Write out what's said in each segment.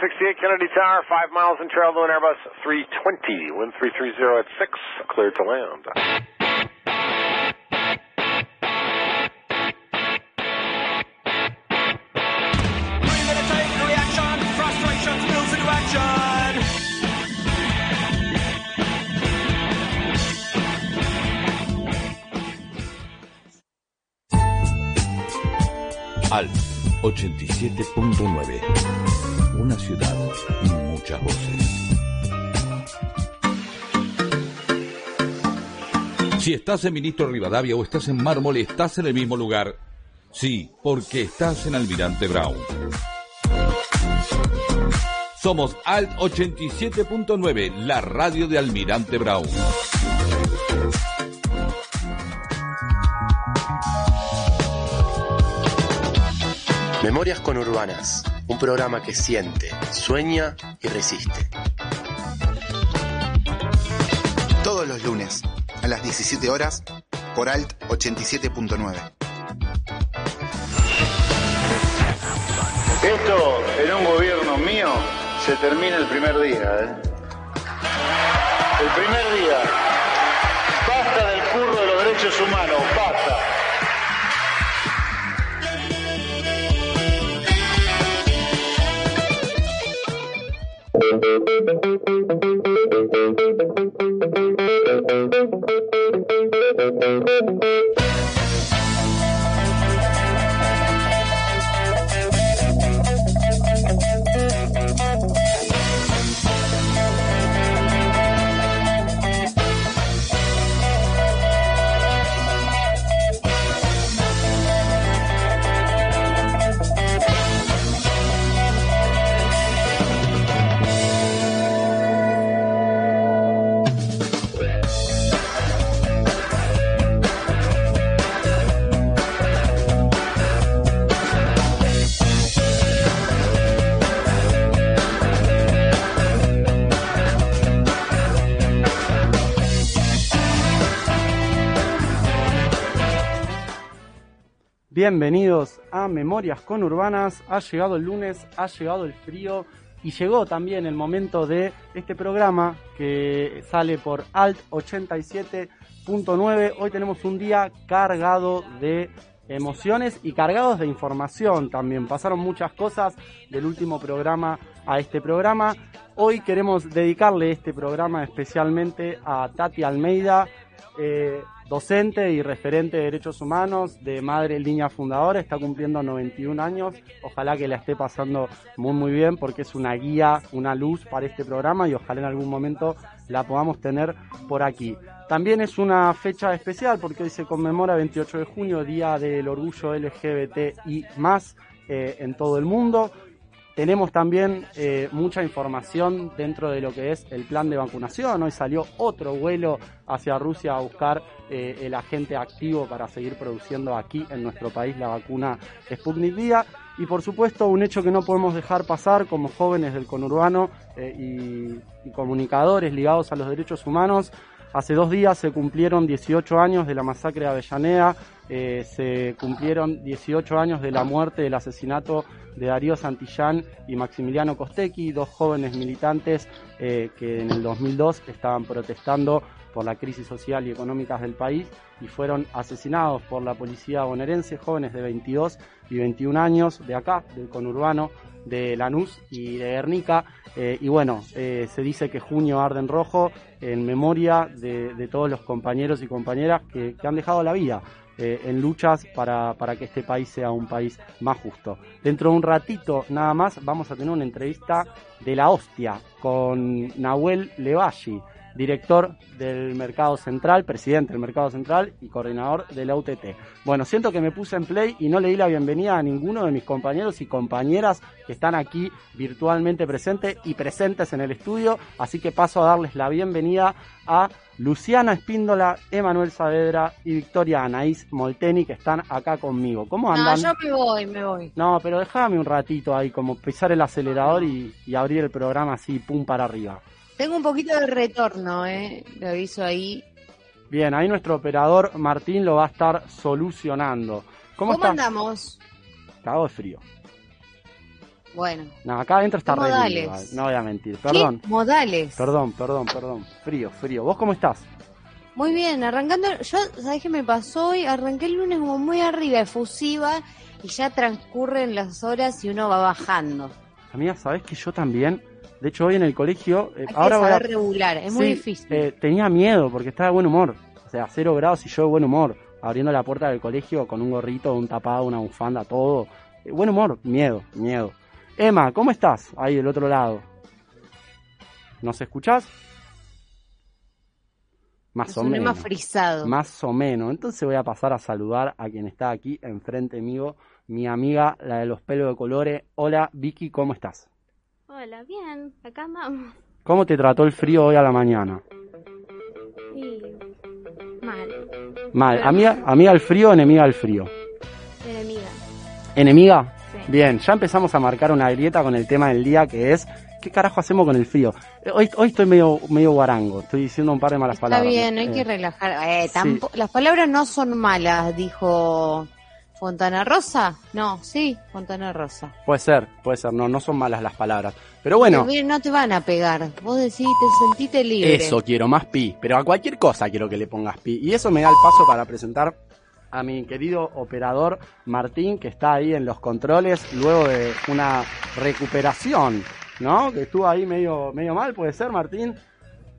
268 Kennedy Tower, 5 miles in trail to an Airbus 320, wind 330 at 6, cleared to land. Al 87.9. Una ciudad y muchas voces. Si estás en Ministro Rivadavia o estás en Mármol, estás en el mismo lugar. Sí, porque estás en Almirante Brown. Somos Alt 87.9, la radio de Almirante Brown. Memorias Conurbanas, un programa que siente, sueña y resiste. Todos los lunes, a las 17 horas, por Alt 87.9. Esto, en un gobierno mío, se termina el primer día. ¿eh? El primer día. Basta del curro de los derechos humanos, basta. thank you. Bienvenidos a Memorias Conurbanas. Ha llegado el lunes, ha llegado el frío y llegó también el momento de este programa que sale por Alt 87.9. Hoy tenemos un día cargado de emociones y cargados de información también. Pasaron muchas cosas del último programa a este programa. Hoy queremos dedicarle este programa especialmente a Tati Almeida. Eh, docente y referente de derechos humanos de Madre Línea Fundadora, está cumpliendo 91 años, ojalá que la esté pasando muy muy bien porque es una guía, una luz para este programa y ojalá en algún momento la podamos tener por aquí. También es una fecha especial porque hoy se conmemora 28 de junio, Día del Orgullo LGBT y más eh, en todo el mundo. Tenemos también eh, mucha información dentro de lo que es el plan de vacunación. Hoy salió otro vuelo hacia Rusia a buscar eh, el agente activo para seguir produciendo aquí en nuestro país la vacuna Sputnik V. Y por supuesto, un hecho que no podemos dejar pasar como jóvenes del conurbano eh, y, y comunicadores ligados a los derechos humanos, Hace dos días se cumplieron 18 años de la masacre de Avellaneda, eh, se cumplieron 18 años de la muerte, del asesinato de Darío Santillán y Maximiliano Costecchi, dos jóvenes militantes eh, que en el 2002 estaban protestando por la crisis social y económica del país y fueron asesinados por la policía bonaerense, jóvenes de 22 y 21 años de acá, del conurbano, de Lanús y de Guernica. Eh, y bueno, eh, se dice que junio arde en rojo en memoria de, todos los compañeros y compañeras que, han dejado la vida eh, en luchas para, para, que este país sea un país más justo. Dentro de un ratito nada más vamos a tener una entrevista de la hostia con Nahuel Levalli director del Mercado Central, presidente del Mercado Central y coordinador de la UTT. Bueno, siento que me puse en play y no le di la bienvenida a ninguno de mis compañeros y compañeras que están aquí virtualmente presentes y presentes en el estudio, así que paso a darles la bienvenida a Luciana Espíndola, Emanuel Saavedra y Victoria Anaís Molteni que están acá conmigo. ¿Cómo andan? No, yo me voy, me voy. No, pero déjame un ratito ahí, como pisar el acelerador y, y abrir el programa así, pum para arriba. Tengo un poquito de retorno, ¿eh? Lo aviso ahí. Bien, ahí nuestro operador Martín lo va a estar solucionando. ¿Cómo, ¿Cómo andamos? Cago de frío. Bueno. No, acá adentro está ¿Qué re lindo, No voy a mentir. Perdón. ¿Qué modales? Perdón, perdón, perdón. Frío, frío. ¿Vos cómo estás? Muy bien, arrancando. Yo, ¿sabés qué me pasó hoy? Arranqué el lunes como muy arriba, efusiva, y ya transcurren las horas y uno va bajando. Amiga, ¿sabés que yo también? De hecho, hoy en el colegio. eh, Hay ahora que a- saber regular, es muy difícil. eh, tenía miedo porque estaba de buen humor. O sea, cero grados y yo de buen humor. Abriendo la puerta del colegio con un gorrito, un tapado, una bufanda, todo. Eh, buen humor, miedo, miedo. Emma, ¿cómo estás? Ahí del otro lado. ¿Nos escuchás? Más o menos. más frisado. Más o menos. Entonces voy a pasar a saludar a quien está aquí enfrente mío, mi amiga, la de los pelos de colores. Hola, Vicky, ¿cómo estás? Hola, bien, acá andamos. ¿Cómo te trató el frío hoy a la mañana? Y mal, Mal. ¿Amiga, amiga al frío o enemiga al frío? enemiga. ¿Enemiga? Sí. Bien, ya empezamos a marcar una grieta con el tema del día que es ¿qué carajo hacemos con el frío? Eh, Hoy, hoy estoy medio, medio guarango, estoy diciendo un par de malas Está palabras. bien, hay Eh, que relajar. Eh, sí. Las palabras no son malas, dijo Fontana Rosa. No, sí, Fontana Rosa. Puede ser, puede ser, no, no son malas las palabras. Pero bueno, No te van a pegar. Vos decís, te sentiste libre. eso quiero, más pi, pero a cualquier cosa quiero que le pongas pi. Y eso me da el paso para presentar a mi querido operador Martín, que está ahí en los controles, luego de una recuperación, ¿no? Que estuvo ahí medio, medio mal, puede ser, Martín.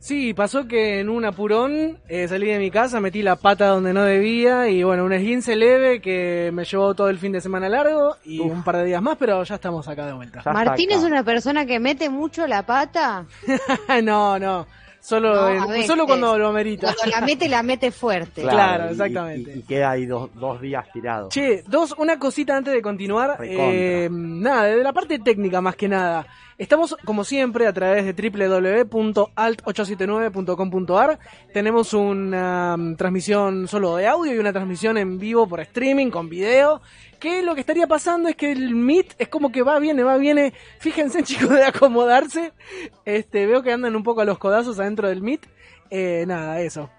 Sí, pasó que en un apurón eh, salí de mi casa, metí la pata donde no debía y bueno, un esguince leve que me llevó todo el fin de semana largo y Uf. un par de días más, pero ya estamos acá de vuelta. Ya Martín acá. es una persona que mete mucho la pata. no, no, solo, No, veces. solo cuando lo amerita. Cuando la mete, la mete fuerte. Claro, y- exactamente. Y, y queda ahí dos, dos días tirado. Che, dos, una cosita antes de continuar. Eh, nada, de la parte técnica más que nada. Estamos, como siempre, a través de www.alt879.com.ar. Tenemos una mm, transmisión solo de audio y una transmisión en vivo por streaming con video. Que lo que estaría pasando es que el Meet es como que va, viene, va, viene. Fíjense, chicos, de acomodarse. Este, veo que andan un poco a los codazos adentro del Meet. Eh, nada, eso.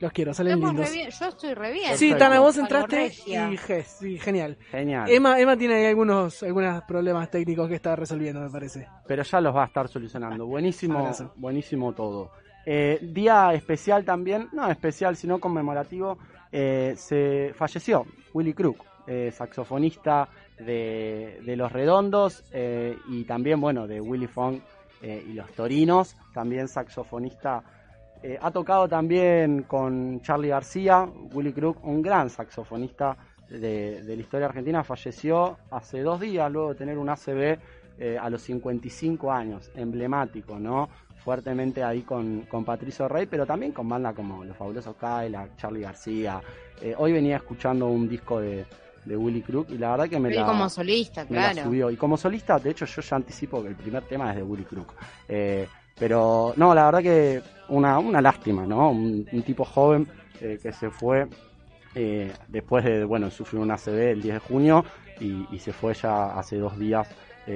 Los quiero, salen Estamos lindos. re bien. Yo estoy re bien. Sí. Tana, vos entraste y je, sí, genial. Genial. Emma, Emma tiene ahí algunos, algunos problemas técnicos que está resolviendo, me parece. Pero ya los va a estar solucionando. Buenísimo, buenísimo todo. Eh, día especial también, no especial, sino conmemorativo, eh, se falleció Willy Crook, eh, saxofonista de, de Los Redondos eh, y también, bueno, de Willy Fong eh, y Los Torinos, también saxofonista. Ha tocado también con Charlie García, Willy Crook, un gran saxofonista de, de la historia argentina, falleció hace dos días luego de tener un ACB a los 55 años, emblemático, ¿no? Fuertemente ahí con, con Patricio Rey, pero también con banda como Los Fabulosos Kyla, Charlie García. Hoy venía escuchando un disco de, de Willy Crook y la verdad que me la, como solista, me la claro. subió. Y como solista, de hecho, yo ya anticipo que el primer tema es de Willy Crook. Eh, pero no, la verdad que una, una lástima, ¿no? Un, un tipo joven eh, que se fue eh, después de, bueno, sufrir un ACV el 10 de junio y, y se fue ya hace dos días,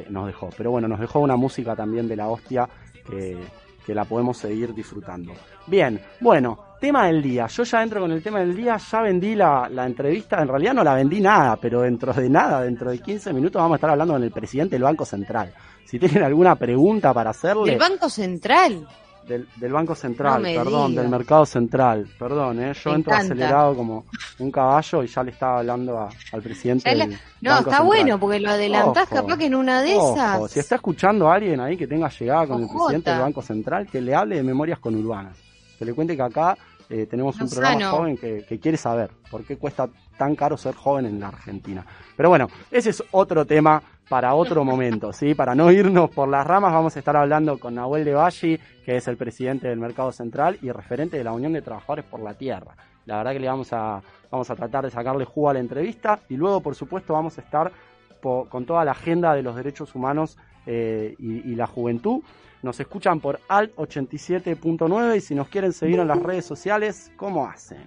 nos dejó. Pero bueno, nos dejó una música también de la hostia que, que la podemos seguir disfrutando. Bien, bueno, tema del día. Yo ya entro con el tema del día, ya vendí la, la entrevista, en realidad no la vendí nada, pero dentro de nada, dentro de 15 minutos vamos a estar hablando con el presidente del Banco Central. Si tienen alguna pregunta para hacerle... Del Banco Central. Del, del Banco Central, No perdón, del Mercado Central, perdón, ¿eh? yo Me entro encanta. acelerado como un caballo y ya le estaba hablando a- al presidente. La- del No, Banco está Central. bueno porque lo adelantás Ojo, capaz que en una de Ojo, esas. si está escuchando a alguien ahí que tenga llegada con el presidente del Banco Central, que le hable de memorias conurbanas. Que le cuente que acá eh, tenemos un programa joven que, que quiere saber por qué cuesta tan caro ser joven en la Argentina. Pero bueno, ese es otro tema para otro momento, ¿sí? Para no irnos por las ramas, vamos a estar hablando con Nahuel de Valli, que es el presidente del Mercado Central y referente de la Unión de Trabajadores por la Tierra. La verdad que le vamos a, vamos a tratar de sacarle jugo a la entrevista y luego, por supuesto, vamos a estar po- con toda la agenda de los derechos humanos eh, y, y la juventud. Nos escuchan por Alt 87.9 y si nos quieren seguir en las redes sociales, ¿cómo hacen?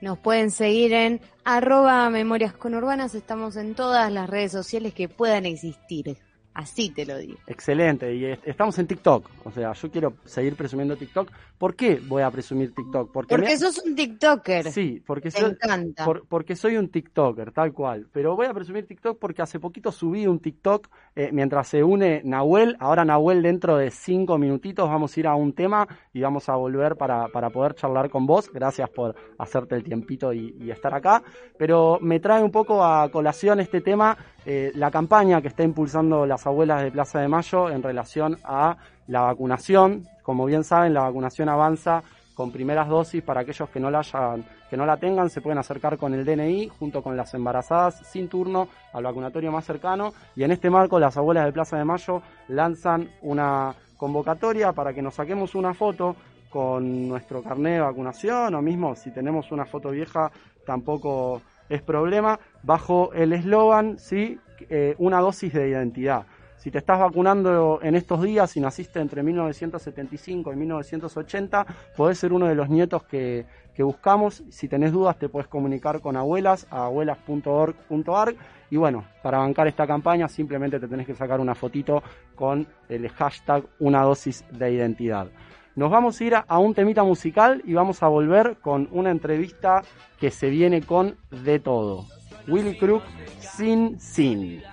Nos pueden seguir en arroba memorias conurbanas. Estamos en todas las redes sociales que puedan existir. Así te lo digo. Excelente, y est- estamos en TikTok. O sea, yo quiero seguir presumiendo TikTok. ¿Por qué voy a presumir TikTok? Porque, Porque me- sos un TikToker. Sí, porque Te soy, encanta. por- porque soy un TikToker, tal cual. Pero voy a presumir TikTok porque hace poquito subí un TikTok eh, mientras se une Nahuel. Ahora Nahuel dentro de cinco minutitos vamos a ir a un tema y vamos a volver para, para poder charlar con vos. Gracias por hacerte el tiempito y, y estar acá. Pero me trae un poco a colación este tema, eh, la campaña que está impulsando las abuelas de Plaza de Mayo en relación a la vacunación. Como bien saben, la vacunación avanza con primeras dosis. Para aquellos que no la hayan, que no la tengan, se pueden acercar con el DNI junto con las embarazadas sin turno al vacunatorio más cercano. Y en este marco las abuelas de Plaza de Mayo lanzan una convocatoria para que nos saquemos una foto con nuestro carnet de vacunación o mismo si tenemos una foto vieja tampoco es problema bajo el eslogan sí Eh, una dosis de identidad si te estás vacunando en estos días y naciste entre 1975 y 1980, podés ser uno de los nietos que, que buscamos. Si tenés dudas, te puedes comunicar con abuelas a abuelas.org.ar. Y bueno, para bancar esta campaña, simplemente te tenés que sacar una fotito con el hashtag una dosis de identidad. Nos vamos a ir a, a un temita musical y vamos a volver con una entrevista que se viene con de todo. Willy Crook sin sin.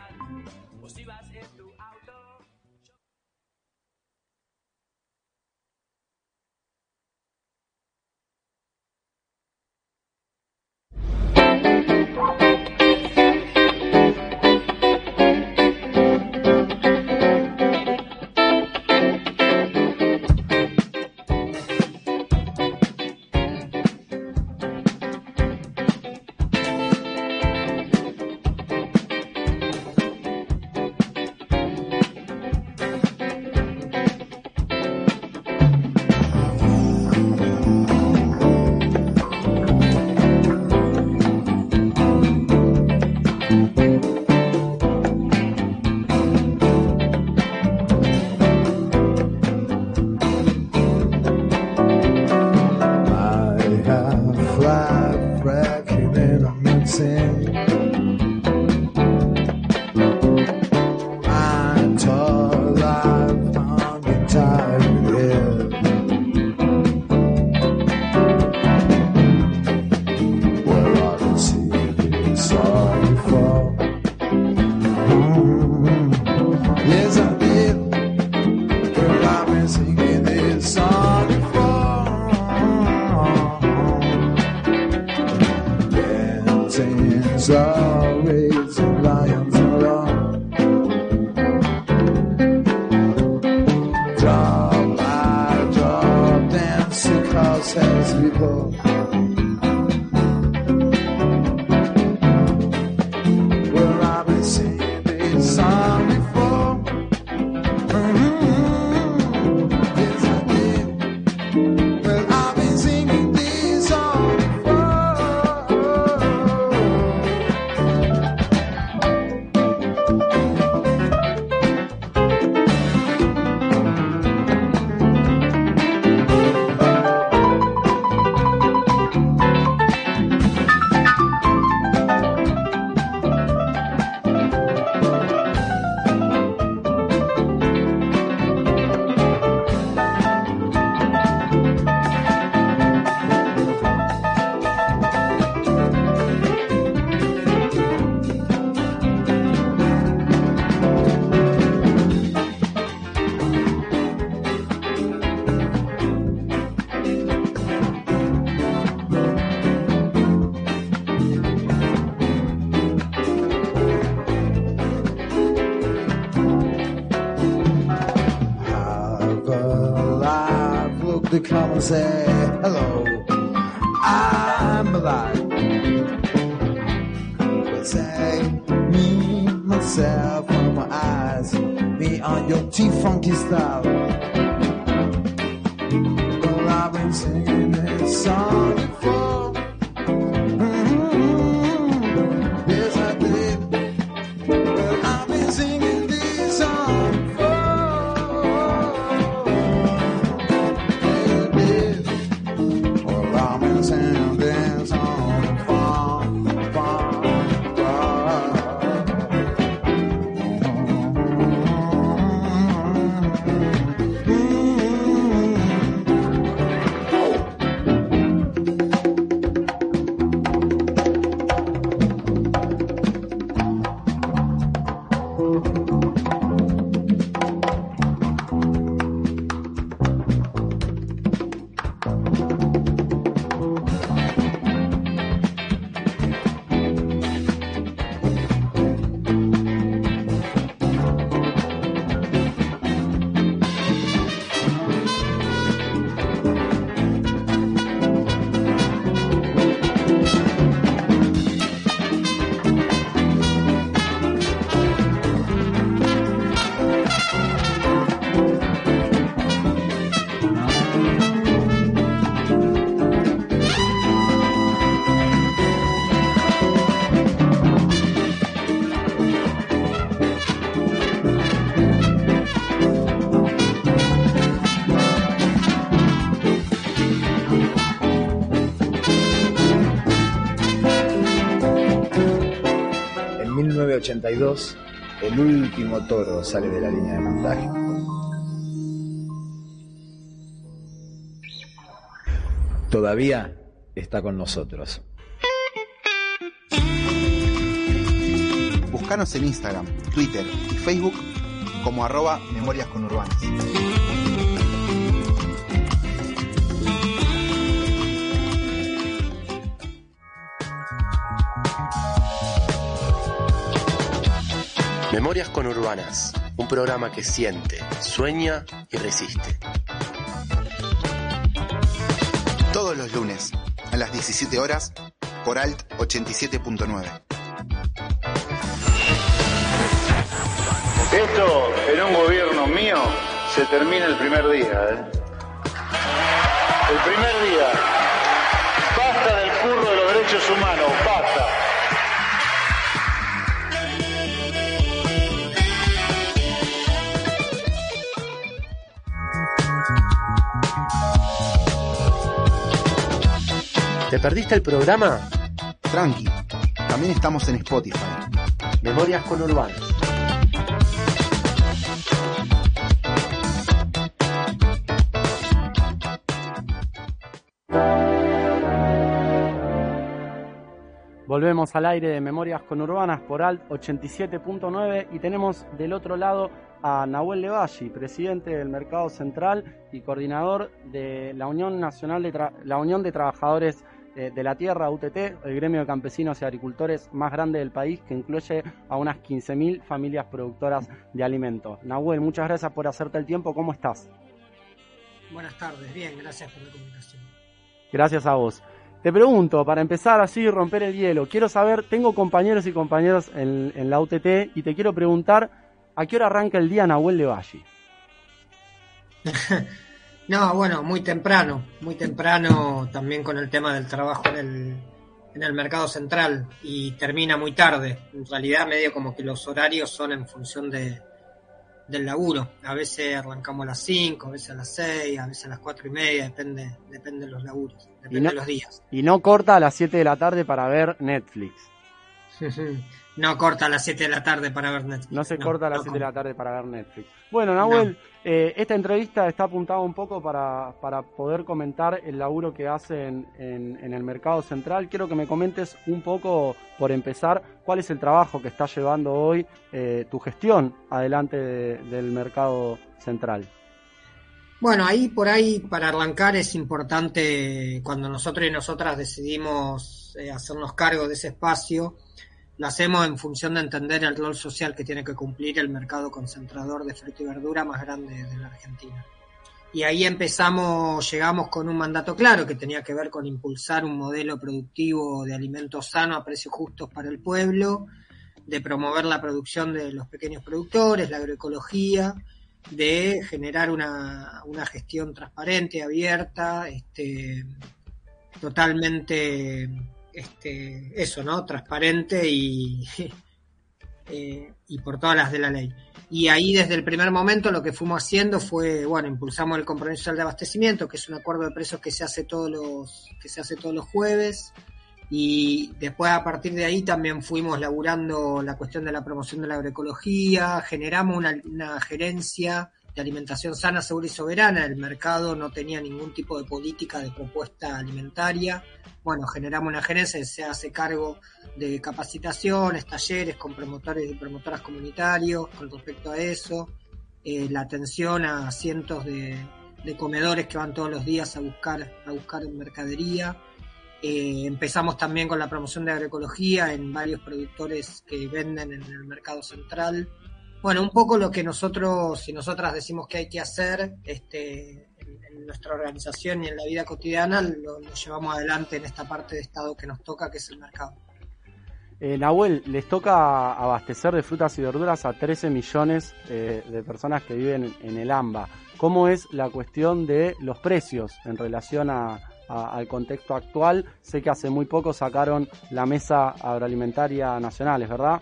To come and say hello. I'm alive. But say me, myself, on my eyes, me on your T-funky style. Well, I've been singing this song 82, el último toro sale de la línea de montaje. Todavía está con nosotros. Buscanos en Instagram, Twitter y Facebook como arroba Memorias Conurbanas. Memorias Conurbanas, un programa que siente, sueña y resiste. Todos los lunes, a las 17 horas, por Alt 87.9. Esto en un gobierno mío se termina el primer día. ¿eh? El primer día. Basta del curro de los derechos humanos, basta. ¿Te perdiste el programa? Tranqui, también estamos en Spotify. Memorias Conurbanas. Volvemos al aire de Memorias Conurbanas por Alt 87.9 y tenemos del otro lado a Nahuel Levalli, presidente del Mercado Central y coordinador de la Unión Nacional de Tra- la Unión de Trabajadores eh, de la Tierra, UTT, el gremio de campesinos y agricultores más grande del país que incluye a unas 15.000 familias productoras de alimentos. Nahuel, muchas gracias por hacerte el tiempo. ¿Cómo estás? Buenas tardes, bien, gracias por la comunicación. Gracias a vos. Te pregunto, para empezar así, romper el hielo, quiero saber, tengo compañeros y compañeras en, en la UTT y te quiero preguntar, ¿a qué hora arranca el día Nahuel de Valle? No, bueno, muy temprano, muy temprano también con el tema del trabajo en el, en el mercado central y termina muy tarde. En realidad medio como que los horarios son en función de, del laburo. A veces arrancamos a las 5, a veces a las 6, a veces a las 4 y media, depende, depende de los laburos, depende no, de los días. y no corta a las 7 de la tarde para ver Netflix. No corta a las 7 de la tarde para ver Netflix. No se No, corta a las no 7 de la tarde para ver Netflix. Bueno, Nahuel, eh, esta entrevista está apuntada un poco para, para poder comentar el laburo que hacen en, en el mercado central. Quiero que me comentes un poco, por empezar, cuál es el trabajo que está llevando hoy eh, tu gestión adelante de- del mercado central. Bueno, ahí por ahí para arrancar es importante cuando nosotros y nosotras decidimos eh, hacernos cargo de ese espacio, lo hacemos en función de entender el rol social que tiene que cumplir el mercado concentrador de fruta y verdura más grande de la Argentina. Y ahí empezamos, llegamos con un mandato claro que tenía que ver con impulsar un modelo productivo de alimentos sanos a precios justos para el pueblo, de promover la producción de los pequeños productores, la agroecología, de generar una, una gestión transparente, abierta, este, totalmente, este, eso, ¿no? Transparente y, eh, y por todas las de la ley. Y ahí desde el primer momento lo que fuimos haciendo fue, bueno, impulsamos el compromiso de abastecimiento, que es un acuerdo de precios que se hace todos los, que se hace todos los jueves. Y después a partir de ahí también fuimos laburando la cuestión de la promoción de la agroecología, generamos una, una gerencia de alimentación sana, segura y soberana. El mercado no tenía ningún tipo de política de propuesta alimentaria. Bueno, generamos una gerencia que se hace cargo de capacitaciones, talleres con promotores y promotoras comunitarios con respecto a eso, eh, la atención a cientos de, comedores que van todos los días a buscar, a buscar mercadería. Eh, empezamos también con la promoción de agroecología en varios productores que venden en el mercado central. Bueno, un poco lo que nosotros y nosotras decimos que hay que hacer este, en, nuestra organización y en la vida cotidiana lo, llevamos adelante en esta parte de Estado que nos toca, que es el mercado. Eh, Nahuel, les toca abastecer de frutas y verduras a 13 millones eh, de personas que viven en el AMBA. ¿Cómo es la cuestión de los precios en relación a, a- al contexto actual? Sé que hace muy poco sacaron la mesa agroalimentaria nacional, ¿es verdad?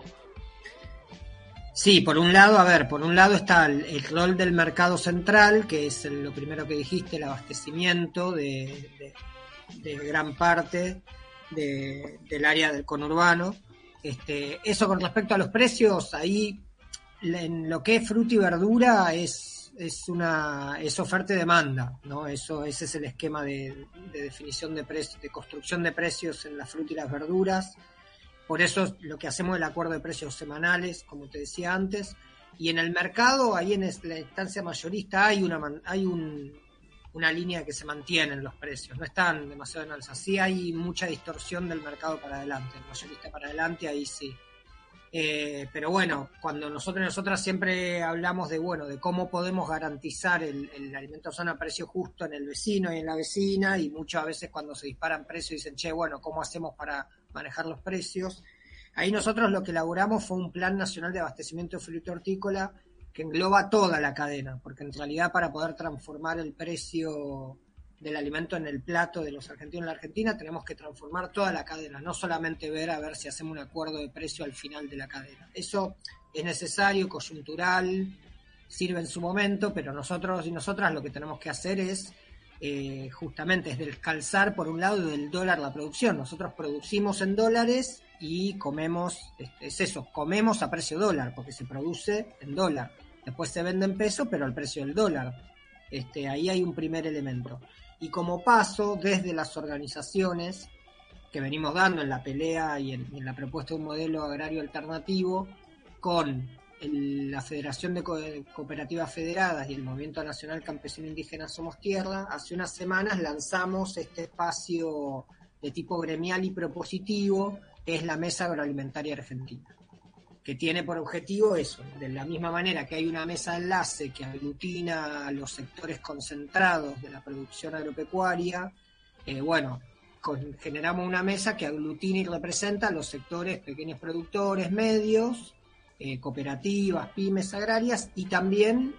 Sí, por un lado, a ver, por un lado está el, rol del mercado central, que es el- lo primero que dijiste, el abastecimiento de, gran parte de- del área del conurbano. Este, eso con respecto a los precios, ahí en lo que es fruta y verdura es, es una es oferta y demanda, ¿no? Eso, ese es el esquema de, de definición de precios, de construcción de precios en la fruta y las verduras. Por eso es lo que hacemos el acuerdo de precios semanales, como te decía antes. Y en el mercado, ahí en la instancia mayorista, hay una hay un, una línea que se mantiene en los precios, no están demasiado en alza. Sí hay mucha distorsión del mercado para adelante, el mayorista para adelante, ahí sí. Eh, pero bueno, cuando nosotros y nosotras siempre hablamos de bueno, de cómo podemos garantizar el, el alimento sano a precio justo en el vecino y en la vecina, y muchas veces cuando se disparan precios dicen, che, bueno, ¿cómo hacemos para manejar los precios? Ahí nosotros lo que elaboramos fue un plan nacional de abastecimiento de fruta hortícola que engloba toda la cadena, porque en realidad para poder transformar el precio del alimento en el plato de los argentinos en la Argentina tenemos que transformar toda la cadena, no solamente ver a ver si hacemos un acuerdo de precio al final de la cadena. Eso es necesario, coyuntural, sirve en su momento, pero nosotros y nosotras lo que tenemos que hacer es eh, justamente es descalzar por un lado del dólar la producción. Nosotros producimos en dólares y comemos, este, es eso, comemos a precio dólar, porque se produce en dólar. Después se vende en peso, pero al precio del dólar. Este, ahí hay un primer elemento. Y como paso, desde las organizaciones que venimos dando en la pelea y en, y en la propuesta de un modelo agrario alternativo, con la Federación de Co- Cooperativas Federadas y el Movimiento Nacional Campesino Indígena Somos Tierra, hace unas semanas lanzamos este espacio de tipo gremial y propositivo, que es la Mesa Agroalimentaria Argentina que tiene por objetivo eso, de la misma manera que hay una mesa de enlace que aglutina a los sectores concentrados de la producción agropecuaria, eh, bueno, generamos una mesa que aglutina y representa a los sectores pequeños productores, medios, eh, cooperativas, pymes agrarias y también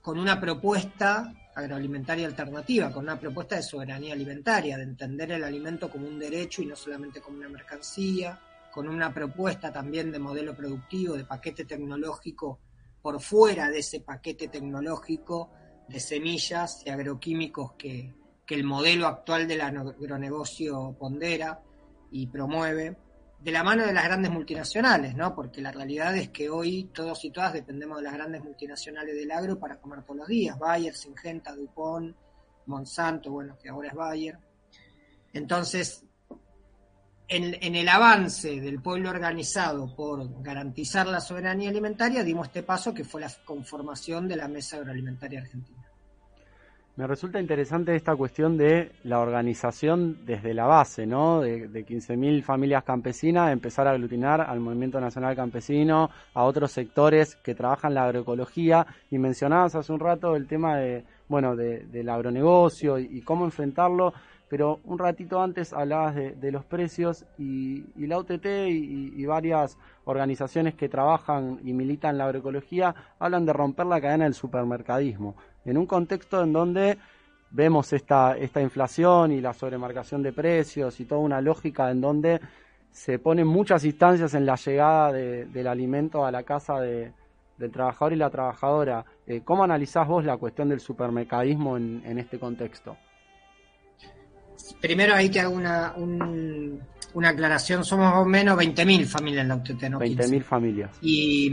con una propuesta agroalimentaria alternativa, con una propuesta de soberanía alimentaria, de entender el alimento como un derecho y no solamente como una mercancía, con una propuesta también de modelo productivo, de paquete tecnológico, por fuera de ese paquete tecnológico de semillas y agroquímicos que, que el modelo actual del agronegocio pondera y promueve, de la mano de las grandes multinacionales, ¿no? Porque la realidad es que hoy todos y todas dependemos de las grandes multinacionales del agro para comer todos los días, Bayer, Syngenta, DuPont, Monsanto, bueno, que ahora es Bayer. Entonces, en, en el avance del pueblo organizado por garantizar la soberanía alimentaria, dimos este paso que fue la conformación de la Mesa Agroalimentaria Argentina. Me resulta interesante esta cuestión de la organización desde la base, ¿no? De, de 15.000 familias campesinas, empezar a aglutinar al Movimiento Nacional Campesino, a otros sectores que trabajan la agroecología. Y mencionabas hace un rato el tema de, bueno, de- del agronegocio y, y cómo enfrentarlo. Pero un ratito antes hablabas de, de los precios y, y la UTT y, y varias organizaciones que trabajan y militan la agroecología hablan de romper la cadena del supermercadismo en un contexto en donde vemos esta, esta inflación y la sobremarcación de precios y toda una lógica en donde se ponen muchas instancias en la llegada de- del alimento a la casa de- del trabajador y la trabajadora. Eh, ¿Cómo analizás vos la cuestión del supermercadismo en, en este contexto? Primero ahí te hago una, un- una aclaración, somos más o menos 20.000 familias en la UTT, ¿no? 20.000 familias. Y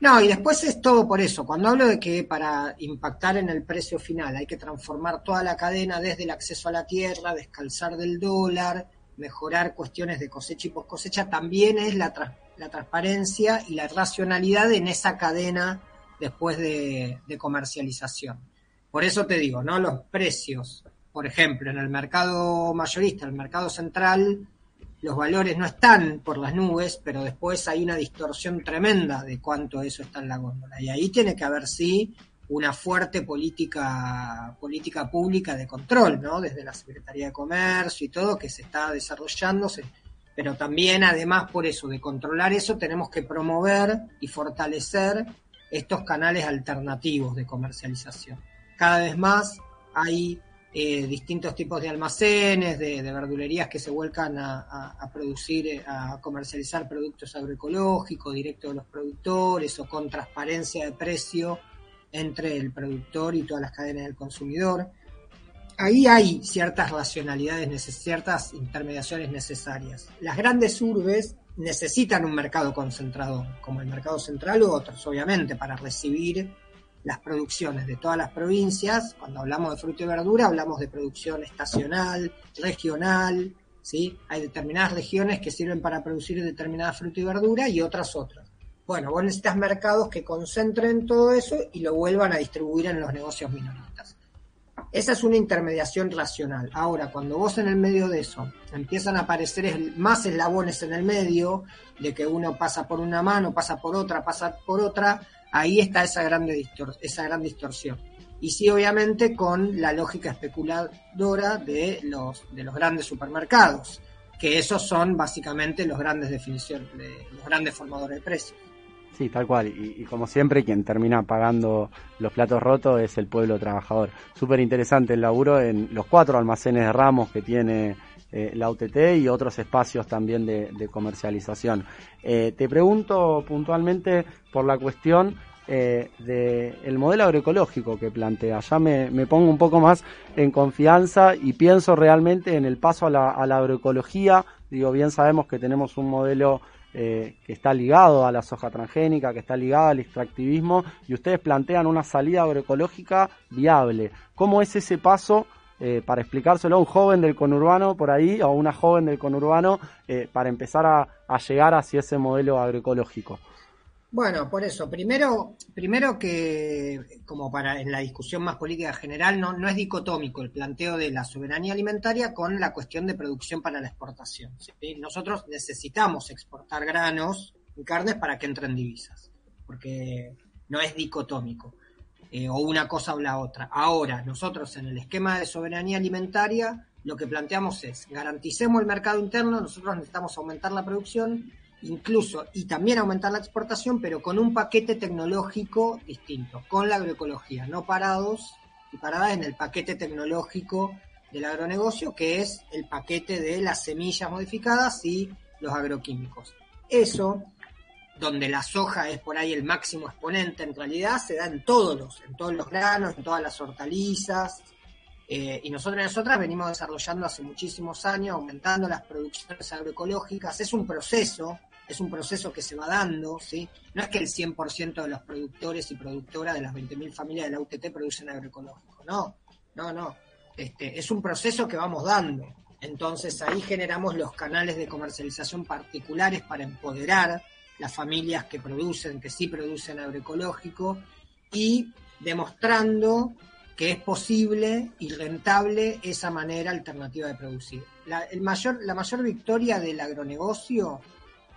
no, y después es todo por eso. Cuando hablo de que para impactar en el precio final hay que transformar toda la cadena desde el acceso a la tierra, descalzar del dólar, mejorar cuestiones de cosecha y post cosecha, también es la, tras- la transparencia y la racionalidad en esa cadena después de, de comercialización. Por eso te digo, ¿no? Los precios, por ejemplo, en el mercado mayorista, el mercado central, los valores no están por las nubes, pero después hay una distorsión tremenda de cuánto eso está en la góndola. Y ahí tiene que haber, sí, una fuerte política, política pública de control, ¿no? Desde la Secretaría de Comercio y todo, que se está desarrollándose. Pero también, además, por eso, de controlar eso, tenemos que promover y fortalecer estos canales alternativos de comercialización. Cada vez más hay eh, distintos tipos de almacenes, de, verdulerías que se vuelcan a, producir, eh, a comercializar productos agroecológicos directo de los productores o con transparencia de precio entre el productor y todas las cadenas del consumidor. ahí hay ciertas racionalidades, ciertas intermediaciones necesarias. Las grandes urbes necesitan un mercado concentrador, como el mercado central u otros, obviamente, para recibir las producciones de todas las provincias. Cuando hablamos de fruta y verdura, hablamos de producción estacional, regional, ¿sí? Hay determinadas regiones que sirven para producir determinada fruta y verdura y otras otras. Bueno, vos necesitas mercados que concentren todo eso y lo vuelvan a distribuir en los negocios minoristas. Esa es una intermediación racional. Ahora, cuando vos en el medio de eso empiezan a aparecer más eslabones en el medio, de que uno pasa por una mano, pasa por otra, pasa por otra, ahí está esa, grande distor- esa gran distorsión. Y sí, obviamente, con la lógica especuladora de los, de los grandes supermercados, que esos son básicamente los grandes definiciones, de- los grandes formadores de precios. Sí, tal cual. Y, y como siempre, quien termina pagando los platos rotos es el pueblo trabajador. Súper interesante el laburo en los cuatro almacenes de ramos que tiene eh, la UTT y otros espacios también de, comercialización. Eh, te pregunto puntualmente por la cuestión eh, del modelo agroecológico que plantea. Ya me, pongo un poco más en confianza y pienso realmente en el paso a la, agroecología. Digo, bien sabemos que tenemos un modelo que está ligado a la soja transgénica, que está ligado al extractivismo, y ustedes plantean una salida agroecológica viable. ¿Cómo es ese paso eh, para explicárselo a un joven del conurbano por ahí, o a una joven del conurbano, eh, para empezar a, llegar hacia ese modelo agroecológico? Bueno, por eso, primero, primero que, como para en la discusión más política general, no, no es dicotómico el planteo de la soberanía alimentaria con la cuestión de producción para la exportación. Nosotros necesitamos exportar granos y carnes para que entren divisas, porque no es dicotómico, eh, o una cosa o la otra. Ahora, nosotros en el esquema de soberanía alimentaria, lo que planteamos es, garanticemos el mercado interno, nosotros necesitamos aumentar la producción, incluso y también aumentar la exportación, pero con un paquete tecnológico distinto, con la agroecología, no parados y paradas en el paquete tecnológico del agronegocio, que es el paquete de las semillas modificadas y los agroquímicos. Eso, donde la soja es por ahí el máximo exponente, en realidad se da en todos los, en todos los granos, en todas las hortalizas, eh, y nosotros y nosotras venimos desarrollando hace muchísimos años, aumentando las producciones agroecológicas. Es un proceso, es un proceso que se va dando, ¿sí? No es que el 100% de los productores y productoras de las 20.000 familias de la UTT producen agroecológico, no, no, no. Este, es un proceso que vamos dando. Entonces ahí generamos los canales de comercialización particulares para empoderar las familias que producen, que sí producen agroecológico y demostrando que es posible y rentable esa manera alternativa de producir. La, mayor, la mayor victoria del agronegocio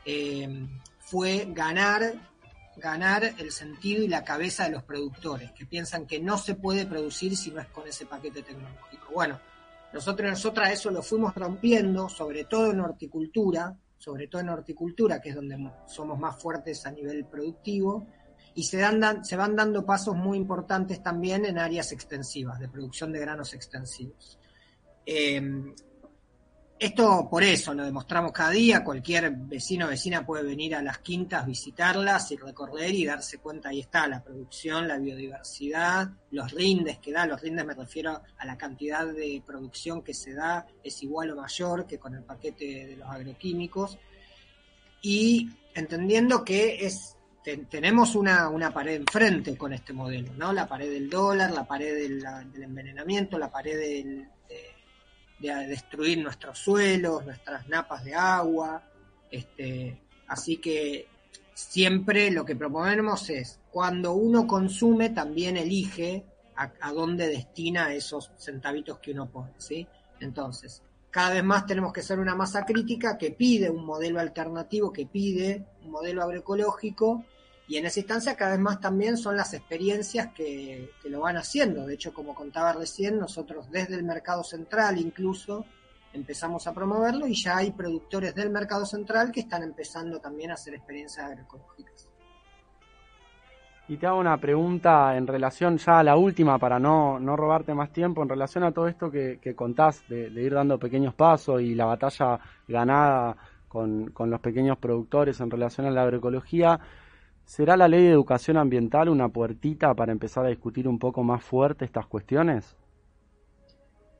eh, fue ganar, ganar el sentido y la cabeza de los productores, que piensan que no se puede producir si no es con ese paquete tecnológico. Bueno, nosotros nosotras eso lo fuimos rompiendo, sobre todo en horticultura, sobre todo en horticultura, que es donde somos más fuertes a nivel productivo, y se, dan, se van dando pasos muy importantes también en áreas extensivas, de producción de granos extensivos. Eh, esto por eso lo demostramos cada día, cualquier vecino o vecina puede venir a las quintas, visitarlas y recorrer y darse cuenta, ahí está la producción, la biodiversidad, los rindes que da, los rindes me refiero a la cantidad de producción que se da, es igual o mayor que con el paquete de los agroquímicos, y entendiendo que es ten, tenemos una, una, pared enfrente con este modelo, ¿no? La pared del dólar, la pared del, envenenamiento, la pared del, de, de, destruir nuestros suelos, nuestras napas de agua. Este, así que siempre lo que proponemos es, cuando uno consume, también elige a, a dónde destina esos centavitos que uno pone, ¿sí? Entonces, cada vez más tenemos que ser una masa crítica que pide un modelo alternativo, que pide un modelo agroecológico, y en esa instancia cada vez más también son las experiencias que, que, lo van haciendo. De hecho, como contaba recién, nosotros desde el mercado central incluso empezamos a promoverlo y ya hay productores del mercado central que están empezando también a hacer experiencias agroecológicas. Y te hago una pregunta en relación ya a la última para no, no robarte más tiempo, en relación a todo esto que, contás de, de, ir dando pequeños pasos y la batalla ganada con, con, los pequeños productores en relación a la agroecología. ¿Será la ley de educación ambiental una puertita para empezar a discutir un poco más fuerte estas cuestiones?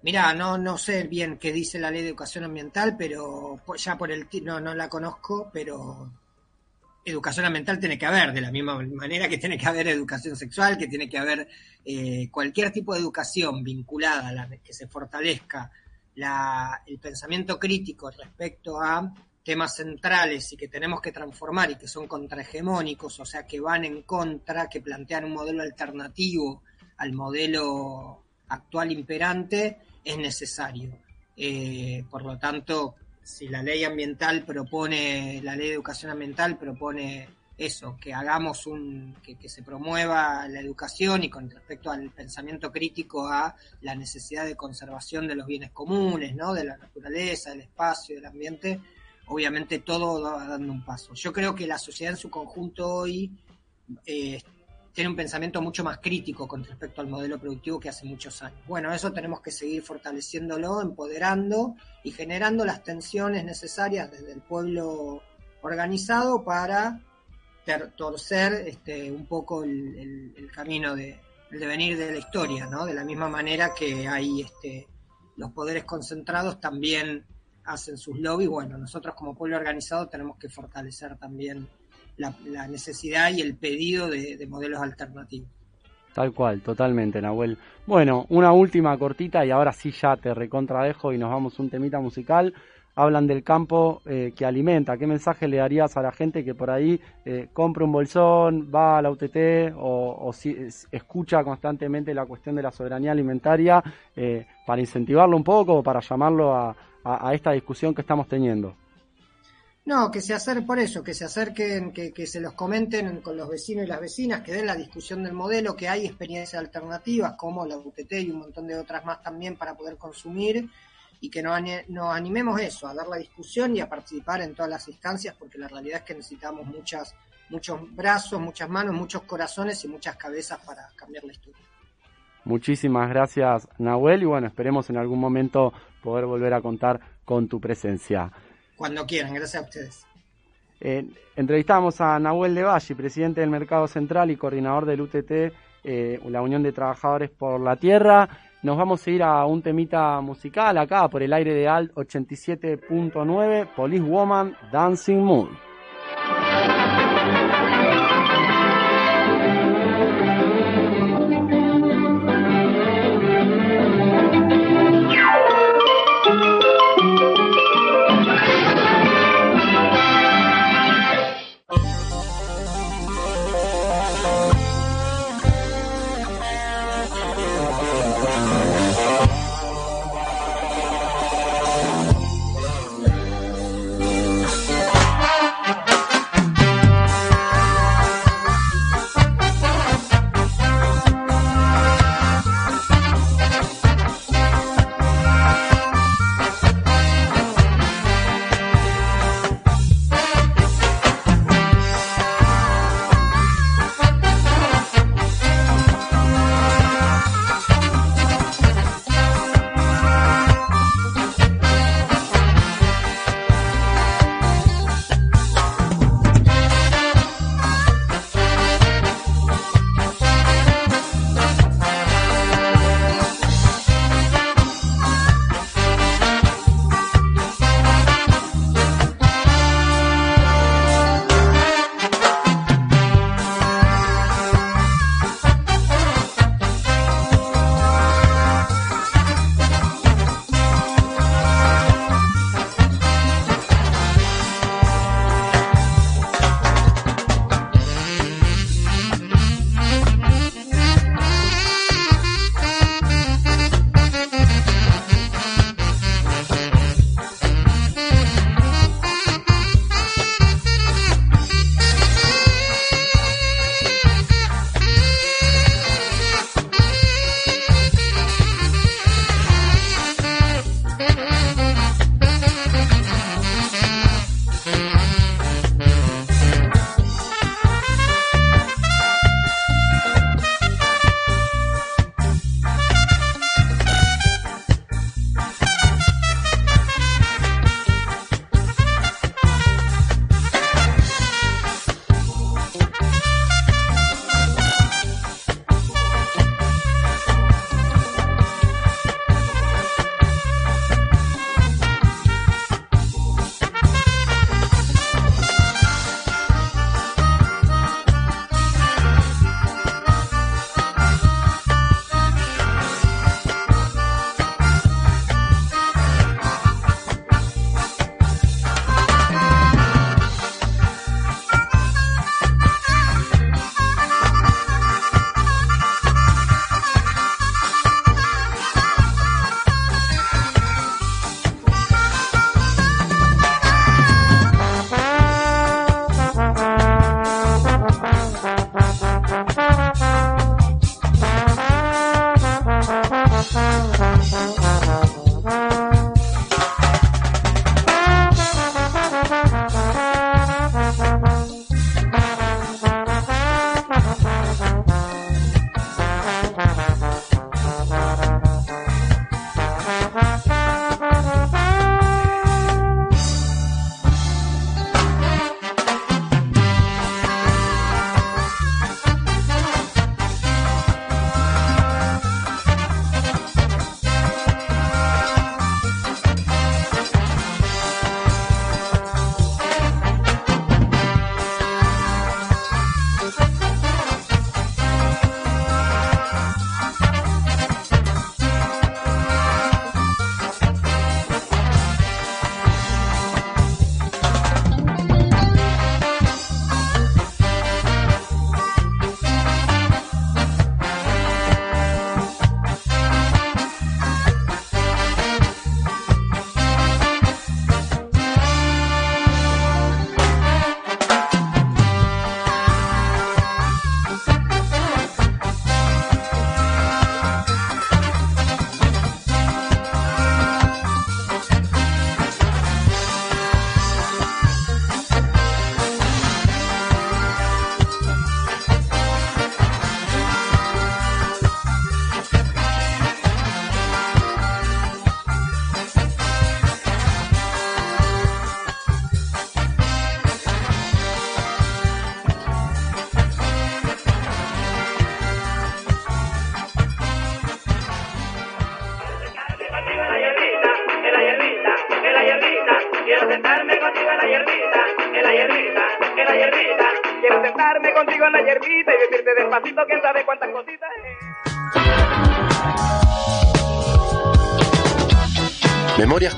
Mirá, no, no sé bien qué dice la ley de educación ambiental, pero po- ya por el no, no la conozco, pero educación ambiental tiene que haber, de la misma manera que tiene que haber educación sexual, que tiene que haber eh, cualquier tipo de educación vinculada a la que se fortalezca el pensamiento crítico respecto a temas centrales y que tenemos que transformar y que son contrahegemónicos, o sea, que van en contra, que plantean un modelo alternativo al modelo actual imperante, es necesario. Eh, por lo tanto, si la ley ambiental propone, la ley de educación ambiental propone eso, que hagamos un, que, que se promueva la educación y con respecto al pensamiento crítico a la necesidad de conservación de los bienes comunes, ¿no? de la naturaleza, del espacio, del ambiente, obviamente todo va dando un paso. Yo creo que la sociedad en su conjunto hoy eh, tiene un pensamiento mucho más crítico con respecto al modelo productivo que hace muchos años. Bueno, eso tenemos que seguir fortaleciéndolo, empoderando y generando las tensiones necesarias desde el pueblo organizado para torcer este, un poco el, el- el camino de el devenir de la historia, ¿no? De la misma manera que hay este, los poderes concentrados también hacen sus lobbies, bueno, nosotros como pueblo organizado tenemos que fortalecer también la, necesidad y el pedido de, de modelos alternativos. Tal cual, totalmente, Nahuel. Bueno, una última cortita y ahora sí ya te recontradejo y nos vamos un temita musical. Hablan del campo eh, que alimenta. ¿Qué mensaje le darías a la gente que por ahí eh, compra un bolsón, va a la UTT o, si- es- escucha constantemente la cuestión de la soberanía alimentaria eh, para incentivarlo un poco o para llamarlo a, a- a esta discusión que estamos teniendo? No, que se acerquen por eso, que se acerquen, que, que se los comenten con los vecinos y las vecinas, que den la discusión del modelo, que hay experiencias alternativas como la UTT y un montón de otras más también para poder consumir y que nos, nos animemos eso, a dar la discusión y a participar en todas las instancias, porque la realidad es que necesitamos muchas, muchos brazos, muchas manos, muchos corazones y muchas cabezas para cambiar la historia. Muchísimas gracias, Nahuel, y bueno, esperemos en algún momento poder volver a contar con tu presencia. Cuando quieran, gracias a ustedes. Eh, entrevistamos a Nahuel de Valle, presidente del Mercado Central y coordinador del UTT, eh, la Unión de Trabajadores por la Tierra. Nos vamos a ir a un temita musical acá por el aire de Alt 87.9, Police Woman Dancing Moon.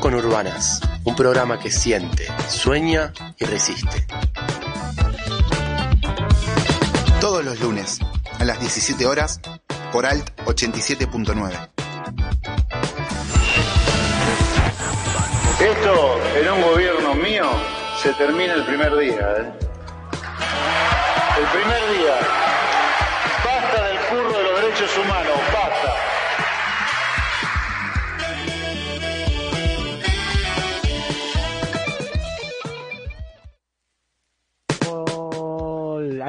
Conurbanas, un programa que siente, sueña y resiste. Todos los lunes, a las 17 horas, por Alt 87.9. Esto en un gobierno mío se termina el primer día. ¿eh? El primer día. Basta del curro de los derechos humanos, basta.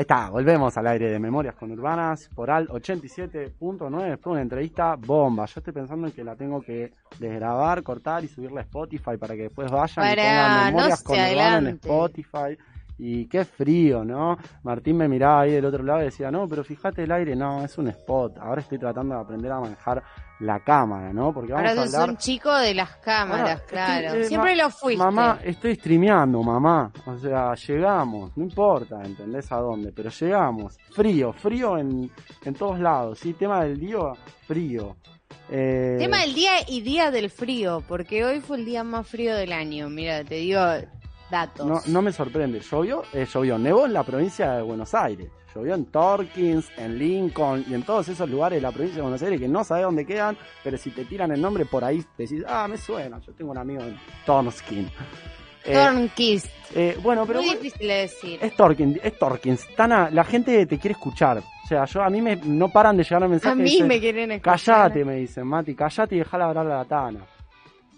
Está, volvemos al aire de Memorias con Urbanas por al 87.9 después de una entrevista bomba. Yo estoy pensando en que la tengo que desgrabar, cortar y subirla a Spotify para que después vayan y Para, pongan Memorias no con Urbanas en. Spotify. Y qué frío, ¿no? Martín me miraba ahí del otro lado y decía, no, pero fíjate el aire, no, es un spot. Ahora estoy tratando de aprender a manejar la cámara, ¿no? Porque vamos Ahora a sos hablar... un chico de las cámaras, Ahora, claro. estoy- eh, Siempre ma- lo fuiste. Mamá, estoy streameando, mamá. O sea, llegamos. No importa, ¿entendés a dónde? Pero llegamos. Frío, frío en, en todos lados. Sí, tema del día, frío. Eh, Tema del día y día del frío, porque hoy fue el día más frío del año. Mira, te digo datos. no, no me sorprende. Llovió, eh, llovió. Nevó en la provincia de Buenos Aires. Llovió en Torkins, en Lincoln y en todos esos lugares de la provincia de Buenos Aires que no sabés dónde quedan, pero si te tiran el nombre por ahí decís, ah, me suena. Yo tengo un amigo en Tornskin. Eh, Tornquist. eh, bueno, pero Muy difícil de decir. Es Torkins, es Torkins. Tana, la gente te quiere escuchar. O sea, yo a mí me no paran de llegar mensajes. A mí me quieren escuchar. Callate, me dicen, Mati, callate y dejala hablar a la Tana.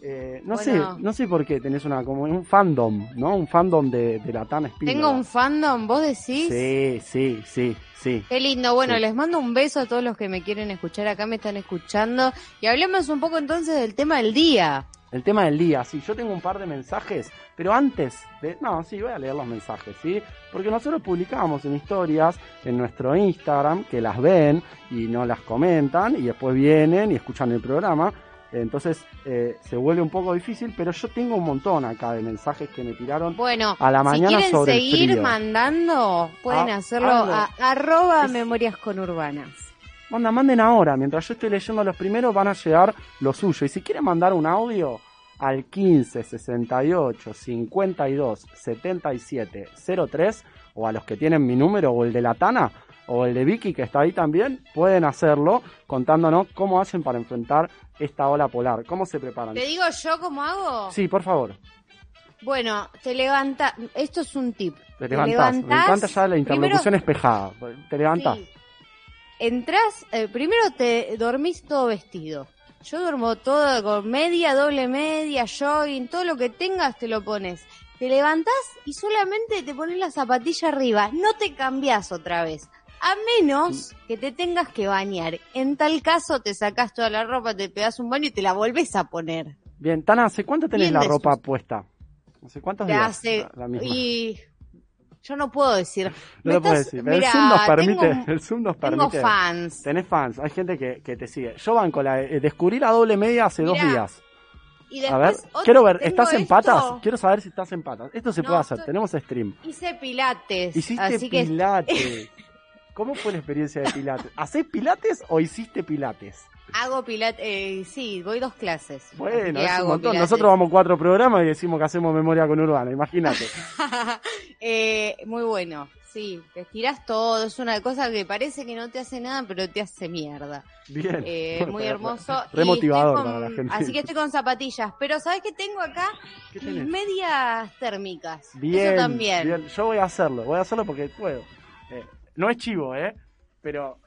Eh, no Bueno. sé, no sé por qué tenés una como un fandom, ¿no? Un fandom de, de la Tana Espínola. Tengo un fandom, ¿vos decís? Sí, sí, sí, sí. Qué lindo. Bueno, Sí. les mando un beso a todos los que me quieren escuchar acá, me están escuchando. Y hablemos un poco entonces del tema del día. El tema del día, sí, yo tengo un par de mensajes, pero antes de... No, sí, voy a leer los mensajes, ¿sí? Porque nosotros publicamos en historias en nuestro Instagram que las ven y no las comentan y después vienen y escuchan el programa. Entonces eh, se vuelve un poco difícil, pero yo tengo un montón acá de mensajes que me tiraron Bueno, a la mañana si quieren sobre el seguir frío. mandando, pueden Ah, hacerlo hazlo. a arroba memorias conurbanas. Manda, manden ahora. Mientras yo estoy leyendo los primeros, van a llegar los suyos. Y si quieren mandar un audio al 15 68 52 77 03 o a los que tienen mi número o el de la Tana o el de Vicky que está ahí también, pueden hacerlo contándonos cómo hacen para enfrentar esta ola polar. ¿Cómo se preparan? ¿Te digo yo cómo hago? Sí, por favor. Bueno, te levanta. Esto es un tip. Te levantás. Me encanta ya la primero- interlocución espejada. Te levantás. Sí. Entrás, eh, primero te dormís todo vestido. Yo duermo todo con media, doble media, jogging, todo lo que tengas te lo pones. Te levantás y solamente te pones la zapatilla arriba, no te cambiás otra vez. A menos que te tengas que bañar. En tal caso te sacás toda la ropa, te pegas un baño y te la volvés a poner. Bien, Tana, ¿hace cuánto tenés Bien la ropa puesta? ¿Hace cuántos Te días? hace La, misma. y yo no puedo decir. No lo estás- decir. Mirá, el Zoom nos permite. tengo- el Zoom nos tengo permite. fans. Tenés fans. Hay gente que, que te sigue. Yo banco la. eh, descubrí la doble media hace dos días. Y A ver, otro- quiero ver. tengo ¿Estás en patas? Quiero saber si estás en patas. Esto se No, puede hacer. estoy- Tenemos stream. Hice pilates. Hiciste así que pilates. ¿Cómo fue la experiencia de pilates? ¿Hacés pilates o hiciste pilates? hago pilates. eh, sí, voy dos clases. Bueno, es un montón. Nosotros vamos cuatro programas y decimos que hacemos memoria con Urbana. Imagínate. Eh, muy bueno. Sí, te estirás todo. Es una cosa que parece que no te hace nada, pero te hace mierda. Bien. Eh, muy hermoso. remotivador para la gente. Así que estoy con zapatillas. Pero ¿sabes qué tengo acá? ¿Qué Mis tenés? medias térmicas. Bien, Eso también. bien. Yo voy a hacerlo, voy a hacerlo porque puedo. Eh, no es chivo, ¿eh? Pero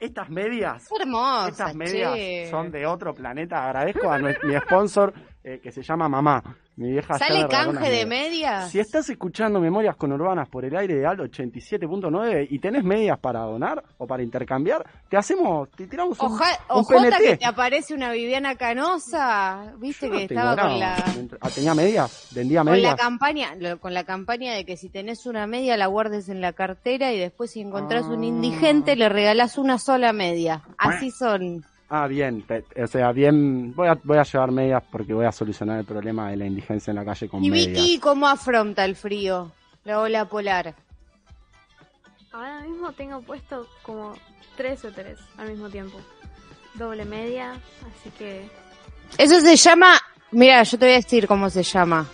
estas medias, Es hermosa, estas medias che. son de otro planeta. Agradezco a mi sponsor eh, que se llama Mamá. Mi vieja ¿Sale canje de medias. medias? Si estás escuchando Memorias con Urbanas por el aire de Aldo 87.9 y tenés medias para donar o para intercambiar, te hacemos, te tiramos un, Oja- un PNT. que te aparece una Viviana Canosa, viste Yo que estaba con la Ah, ¿Tenía medias? ¿Vendía con la medias? campaña, lo- con la campaña de que si tenés una media la guardes en la cartera y después si encontrás un Ah. indigente le regalás una sola media. Así son. Ah, bien, te- o sea, bien, voy a, voy a llevar medias porque voy a solucionar el problema de la indigencia en la calle con ¿Y medias. Vicky cómo afronta el frío? La ola polar. Ahora mismo tengo puesto como tres suéteres al mismo tiempo. Doble media, así que Eso se llama, mira, yo te voy a decir cómo se llama.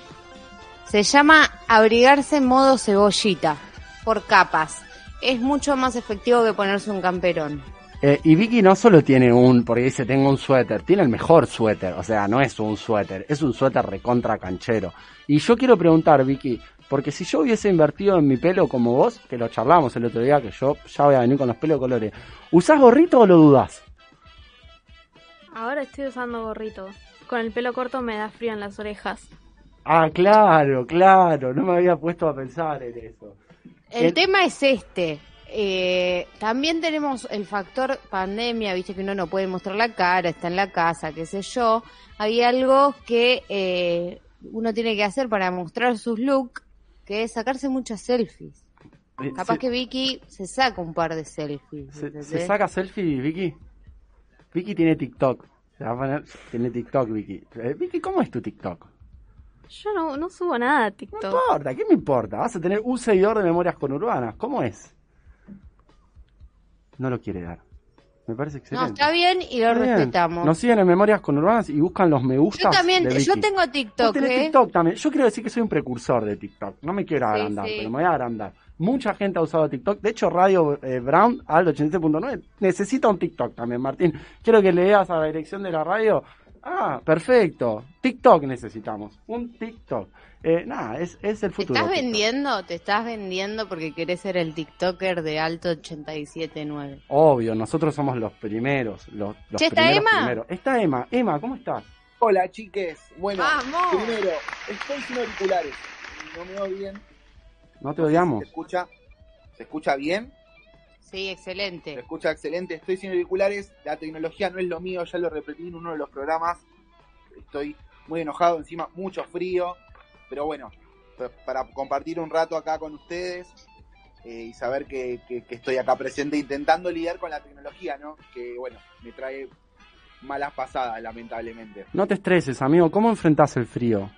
Se llama abrigarse en modo cebollita, por capas. Es mucho más efectivo que ponerse un camperón. Eh, y Vicky no solo tiene un, porque dice tengo un suéter, tiene el mejor suéter, o sea, no es un suéter, es un suéter recontra canchero. Y yo quiero preguntar, Vicky, porque si yo hubiese invertido en mi pelo como vos, que lo charlamos el otro día, que yo ya voy a venir con los pelos de colores, ¿usás gorrito o lo dudás? ahora estoy usando gorrito. Con el pelo corto me da frío en las orejas. Ah, claro, claro, no me había puesto a pensar en eso. El El- tema es este. Eh, también tenemos el factor pandemia, viste que uno no puede mostrar la cara, está en la casa, qué sé yo. Hay algo que eh, uno tiene que hacer para mostrar sus looks, que es sacarse muchas selfies. Eh, Capaz se- que Vicky se saca un par de selfies. ¿Se, saca selfie, Vicky? Vicky tiene TikTok. Se va a poner, tiene TikTok, Vicky. Eh, Vicky, ¿cómo es tu TikTok? Yo no, no subo nada a TikTok. No importa, ¿qué me importa? Vas a tener un seguidor de Memorias Conurbanas. ¿Cómo es? No lo quiere dar. Me parece No, excelente. está bien y lo bien. respetamos. Nos siguen en Memorias Conurbanas y buscan los me gusta. yo también, yo tengo TikTok, tenés ¿eh? TikTok también. Yo quiero decir que soy un precursor de TikTok. No me quiero agrandar, sí. pero me voy a agrandar. Mucha gente ha usado TikTok. De hecho, Radio eh, Brown al 87.9 necesita un TikTok también, Martín. Quiero que leas a la dirección de la radio. Ah, perfecto. TikTok necesitamos. Un TikTok. Eh, nada, es, es el ¿Te futuro. estás TikTok. vendiendo? ¿Te estás vendiendo porque querés ser el TikToker de Alto 87.9? Obvio, nosotros somos los primeros. Los, ¿está primeros, Emma? primeros. Está Emma. Emma, ¿cómo estás? Hola chiques, bueno, ¡Vamos! primero, estoy sin auriculares, no me oyen, No te odiamos. ¿se escucha? ¿Se escucha bien? Sí, Se excelente. escucha excelente, estoy sin auriculares, la tecnología no es lo mío, ya lo repetí en uno de los programas, estoy muy enojado, encima mucho frío, pero bueno, pa- para compartir un rato acá con ustedes eh, y saber que, que- que estoy acá presente intentando lidiar con la tecnología, ¿no? Que bueno, me trae malas pasadas, lamentablemente. No te estreses, amigo. ¿Cómo enfrentás el frío?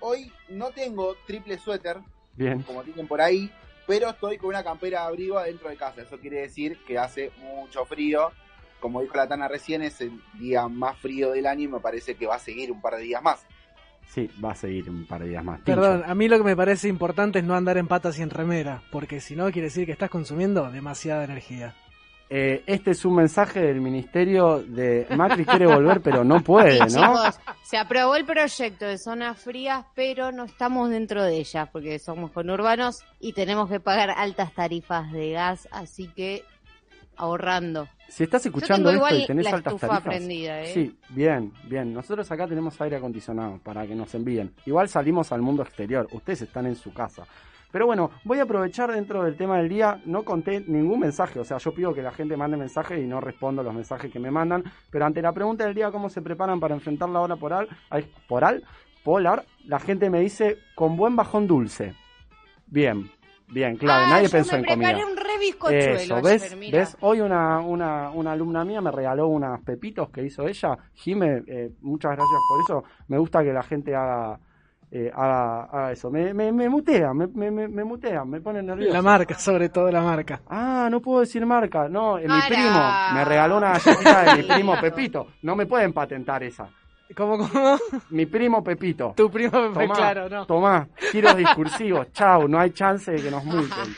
Hoy no tengo triple suéter, Bien. como tienen por ahí, pero estoy con una campera de abrigo adentro de casa. Eso quiere decir que hace mucho frío. Como dijo la Tana recién, es el día más frío del año y me parece que va a seguir un par de días más. Sí, va a seguir un par de días más. Tincho. Perdón, a mí lo que me parece importante es no andar en patas y en remera, porque si no quiere decir que estás consumiendo demasiada energía. Eh, este es un mensaje del ministerio de Macri quiere volver, pero no puede, ¿no? chicos, se aprobó el proyecto de zonas frías, pero no estamos dentro de ellas porque somos conurbanos y tenemos que pagar altas tarifas de gas, así que ahorrando. Si estás escuchando esto y tenés la altas tarifas. prendida, ¿eh? Sí, bien, bien. Nosotros acá tenemos aire acondicionado para que nos envíen. Igual salimos al mundo exterior. Ustedes están en su casa. Pero bueno, voy a aprovechar dentro del tema del día. No conté ningún mensaje. O sea, yo pido que la gente mande mensajes y no respondo los mensajes que me mandan. Pero ante la pregunta del día, ¿cómo se preparan para enfrentar la hora polar? Ay, ¿Poral? Polar. La gente me dice, con buen bajón dulce. Bien, bien, claro. Ah, nadie yo pensó me en comida. un re bizcochuelo Eso, ayer, ¿ves? mira. ¿ves? Hoy una, una, una alumna mía me regaló unos pepitos que hizo ella. Jime, eh, muchas gracias por eso. Me gusta que la gente haga, eh, haga, haga eso. Me, me, me mutea, me, me, me, mutea, me pone nervioso. La marca, sobre todo la marca. Ah, no puedo decir marca. No, eh, mi primo me regaló una galletita de mi primo Pepito. No me pueden patentar esa. ¿Cómo, cómo? Mi primo Pepito. Tu primo Pepito, Tomá, claro, no. Tomá, giros discursivos. Chau, no hay chance de que nos multen.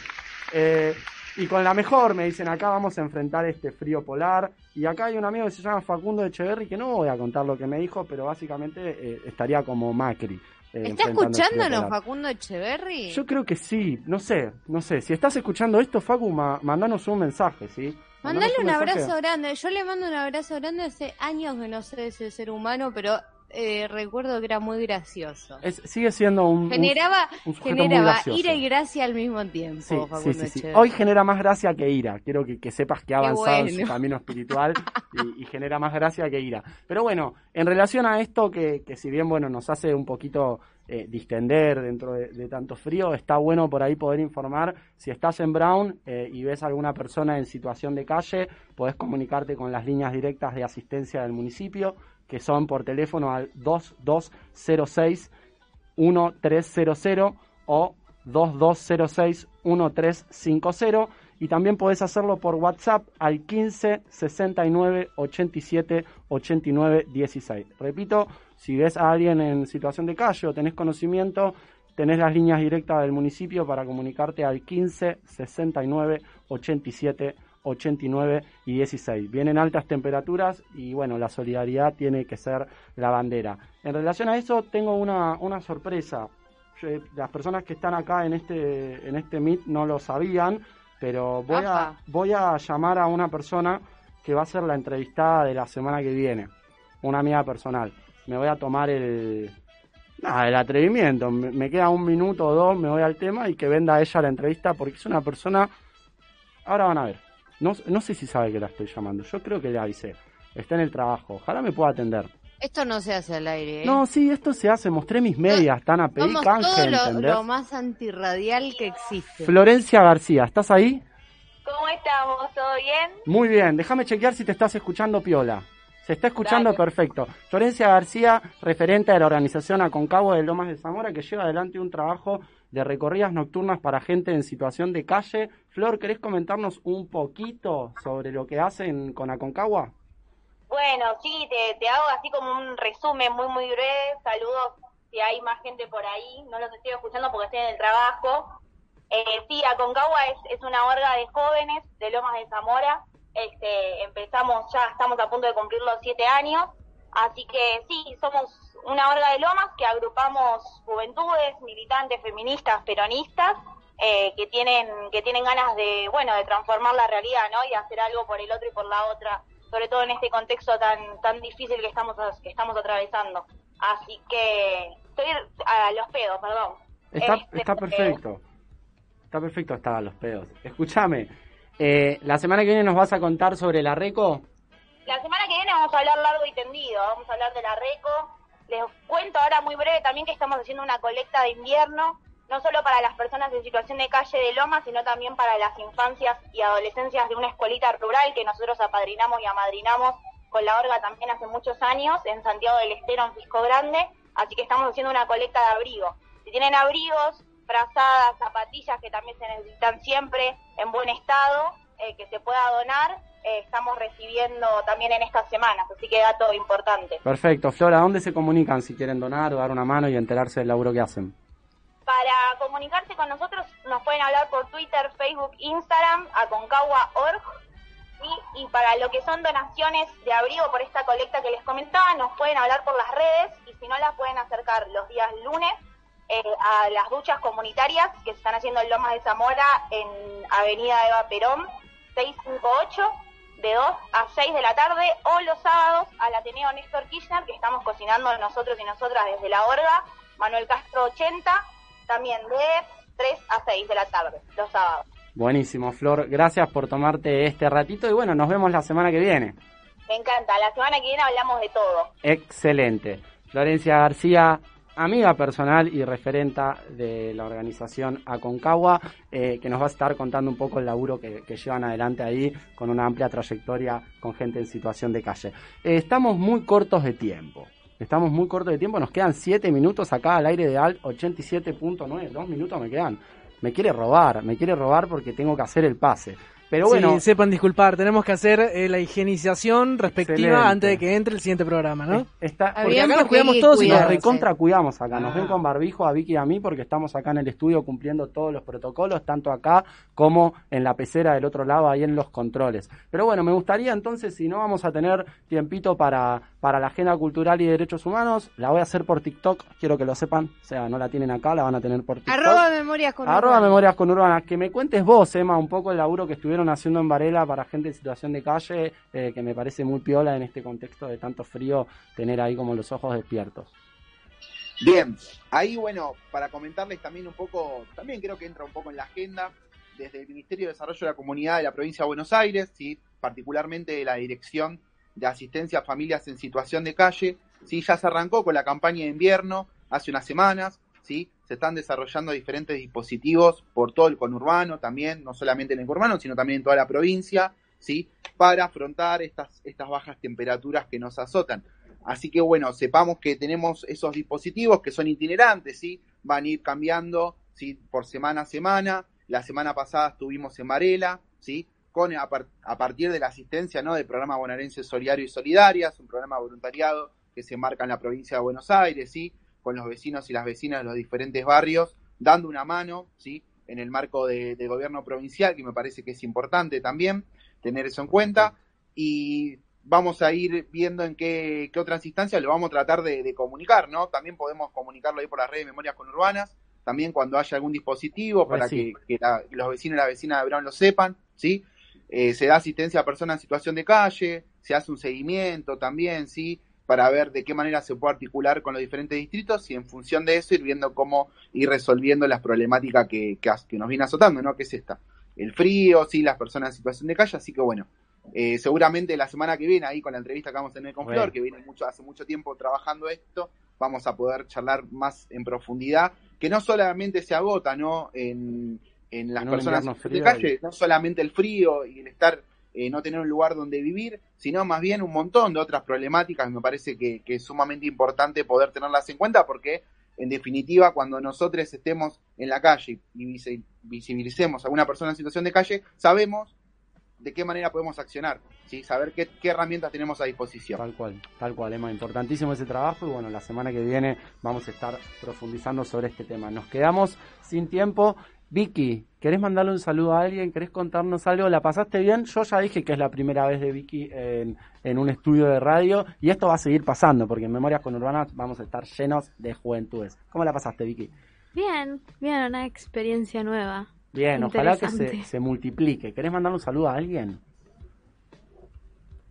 Eh, y con la mejor me dicen, acá vamos a enfrentar este frío polar. Y acá hay un amigo que se llama Facundo Echeverry, que no voy a contar lo que me dijo, pero básicamente eh, estaría como Macri. eh, ¿Está escuchándonos. Facundo Echeverry? Yo creo que sí, no sé, no sé. Si estás escuchando esto, Facu, ma- mandanos un mensaje, ¿sí? Mandale un abrazo grande. Yo le mando un abrazo grande hace años que no sé de ese ser humano, pero eh, recuerdo que era muy gracioso. Es- sigue siendo un, Generaba, un generaba ira y gracia al mismo tiempo, Sí, sí, sí. Hoy genera más gracia que ira. Quiero que, que sepas que ha avanzado en su camino espiritual y, y genera más gracia que ira. Pero bueno, en relación a esto que, que si bien bueno nos hace un poquito eh, distender dentro de, de tanto frío, está bueno por ahí poder informar. Si estás en Brown eh, y ves a alguna persona en situación de calle, podés comunicarte con las líneas directas de asistencia del municipio, que son por teléfono al 2206 1300 o 2206-1350 y también podés hacerlo por WhatsApp al 15 69 87 89 16. Repito, si ves a alguien en situación de calle o tenés conocimiento, tenés las líneas directas del municipio para comunicarte al 15 69 87 89 y 16. Vienen altas temperaturas y bueno, la solidaridad tiene que ser la bandera. En relación a eso, tengo una, una sorpresa. Yo- las personas que están acá en este, en este Meet no lo sabían, pero voy a, voy a llamar a una persona que va a ser la entrevistada de la semana que viene. Una amiga personal. Me voy a tomar el, nada, el atrevimiento. Me, me queda un minuto o dos, me voy al tema y que venda ella la entrevista porque es una persona... Ahora van a ver. No, no sé si sabe que la estoy llamando. Yo creo que le avisé. Está en el trabajo. Ojalá me pueda atender. Esto no se hace al aire, ¿eh? No, sí, esto se hace. Mostré mis medias. Están a pedir Somos canje, todo lo, ¿entendés? lo más antirradial que existe. Florencia García, ¿estás ahí? ¿Cómo estamos? ¿Todo bien? Muy bien. Déjame chequear si te estás escuchando piola. Se está escuchando Dale. perfecto. Florencia García, referente de la organización Aconcagua de Lomas de Zamora, que lleva adelante un trabajo de recorridas nocturnas para gente en situación de calle. Flor, ¿querés comentarnos un poquito sobre lo que hacen con Aconcagua? Bueno, sí, te, hago así como un resumen muy, muy breve. Saludos si hay más gente por ahí. No los estoy escuchando porque estoy en el trabajo. Eh, sí, Aconcagua es, es una orga de jóvenes de Lomas de Zamora. Este, empezamos, ya estamos a punto de cumplir los siete años. Así que sí, somos una orga de Lomas que agrupamos juventudes, militantes, feministas, peronistas, eh, que tienen que tienen ganas de, bueno, de transformar la realidad, ¿no? Y hacer algo por el otro y por la otra, sobre todo en este contexto tan tan difícil que estamos que estamos atravesando. Así que estoy a los pedos, perdón. Está, Este, está perfecto. Está perfecto hasta los pedos. Escúchame, eh, la semana que viene nos vas a contar sobre la RECO. La semana que viene vamos a hablar largo y tendido, vamos a hablar de la RECO. Les cuento ahora muy breve también que estamos haciendo una colecta de invierno, no solo para las personas en situación de calle de Loma, sino también para las infancias y adolescencias de una escuelita rural que nosotros apadrinamos y amadrinamos con la Orga también hace muchos años en Santiago del Estero, en Fisco Grande. Así que estamos haciendo una colecta de abrigo. Si tienen abrigos, frazadas, zapatillas que también se necesitan siempre en buen estado, eh, que se pueda donar, eh, estamos recibiendo también en estas semanas, así que dato importante. Perfecto. Flora, ¿dónde se comunican si quieren donar o dar una mano y enterarse del laburo que hacen? Para comunicarse con nosotros nos pueden hablar por Twitter, Facebook, Instagram, aconcagua.org y, y para lo que son donaciones de abrigo por esta colecta que les comentaba, nos pueden hablar por las redes y si no las pueden acercar los días lunes eh, a las duchas comunitarias que se están haciendo en Lomas de Zamora en Avenida Eva Perón 658 de 2 a 6 de la tarde o los sábados al Ateneo Néstor Kirchner que estamos cocinando nosotros y nosotras desde la Orga, Manuel Castro 80, también de 3 a 6 de la tarde, los sábados. Buenísimo, Flor. Gracias por tomarte este ratito y bueno, nos vemos la semana que viene. Me encanta, la semana que viene hablamos de todo. Excelente. Florencia García, amiga personal y referenta de la organización Aconcagua, eh, que nos va a estar contando un poco el laburo que, llevan adelante ahí con una amplia trayectoria con gente en situación de calle. Eh, estamos muy cortos de tiempo. Estamos muy cortos de tiempo, nos quedan 7 minutos acá al aire de Alt 87.9, dos minutos me quedan. Me quiere robar, me quiere robar porque tengo que hacer el pase. Pero bueno, Sí, sepan disculpar, tenemos que hacer eh, la higienización respectiva Excelente. antes de que entre el siguiente programa, ¿no? Está, Porque acá nos cuidamos todos y nos recontra cuidamos acá. Nos Ah. ven con barbijo a Vicky y a mí porque estamos acá en el estudio cumpliendo todos los protocolos, tanto acá como en la pecera del otro lado, ahí en los controles. Pero bueno, me gustaría entonces, si no vamos a tener tiempito para, para la agenda cultural y derechos humanos, la voy a hacer por TikTok, quiero que lo sepan. O sea, no la tienen acá, la van a tener por TikTok. Arroba memorias con Arroba Urbana. Memorias con Urbana. Que me cuentes vos, Emma, un poco el laburo que estuvieron haciendo en Varela para gente en situación de calle, eh, que me parece muy piola en este contexto de tanto frío, tener ahí como los ojos despiertos. Bien, ahí bueno, para comentarles también un poco, también creo que entra un poco en la agenda, desde el Ministerio de Desarrollo de la Comunidad de la Provincia de Buenos Aires, ¿sí? particularmente de la Dirección de Asistencia a Familias en Situación de Calle, ¿sí? ya se arrancó con la campaña de invierno hace unas semanas, ¿sí? Se están desarrollando diferentes dispositivos por todo el conurbano también, no solamente en el conurbano, sino también en toda la provincia, ¿sí? para afrontar estas, estas bajas temperaturas que nos azotan. Así que bueno, sepamos que tenemos esos dispositivos que son itinerantes, ¿sí? Van a ir cambiando, ¿sí? Por semana a semana. La semana pasada estuvimos en Varela, ¿sí? Con, a, par- a partir de la asistencia, ¿no? Del programa bonaerense Solidario y Solidarias, un programa de voluntariado que se marca en la provincia de Buenos Aires, ¿sí? Con los vecinos y las vecinas de los diferentes barrios, dando una mano, ¿sí? En el marco de, de gobierno provincial, que me parece que es importante también tener eso en cuenta. Y vamos a ir viendo en qué, qué otras instancias lo vamos a tratar de, de comunicar, ¿no? También podemos comunicarlo ahí por las redes de Memorias Conurbanas, también cuando haya algún dispositivo para Pues sí. que, que la- los vecinos y las vecinas de Verón lo sepan, ¿sí? Eh, se da asistencia a personas en situación de calle, se hace un seguimiento también, ¿sí? Para ver de qué manera se puede articular con los diferentes distritos y en función de eso ir viendo cómo ir resolviendo las problemáticas que, que, as- que nos viene azotando, ¿no? Que es esta. El frío, sí, las personas en situación de calle, así que bueno, eh, seguramente la semana que viene, ahí con la entrevista que vamos a tener con Bueno. Flor, que viene mucho, hace mucho tiempo trabajando esto, vamos a poder charlar más en profundidad, que no solamente se agota ¿no? en, en las personas en de calle, no solamente el frío y el estar, eh, no tener un lugar donde vivir, sino más bien un montón de otras problemáticas. Me parece que, es sumamente importante poder tenerlas en cuenta porque, en definitiva, cuando nosotros estemos en la calle y visi- visibilicemos a una persona en situación de calle, sabemos de qué manera podemos accionar, ¿sí? saber qué, qué herramientas tenemos a disposición. Tal cual, tal cual, Emma. Importantísimo ese trabajo y bueno, la semana que viene vamos a estar profundizando sobre este tema. Nos quedamos sin tiempo. Vicky, ¿querés mandarle un saludo a alguien? ¿Querés contarnos algo? ¿La pasaste bien? Yo ya dije que es la primera vez de Vicky en, en un estudio de radio y esto va a seguir pasando porque en Memorias con Urbanas vamos a estar llenos de juventudes. ¿Cómo la pasaste, Vicky? Bien, bien, una experiencia nueva. Bien, ojalá que se, multiplique. ¿Querés mandarle un saludo a alguien?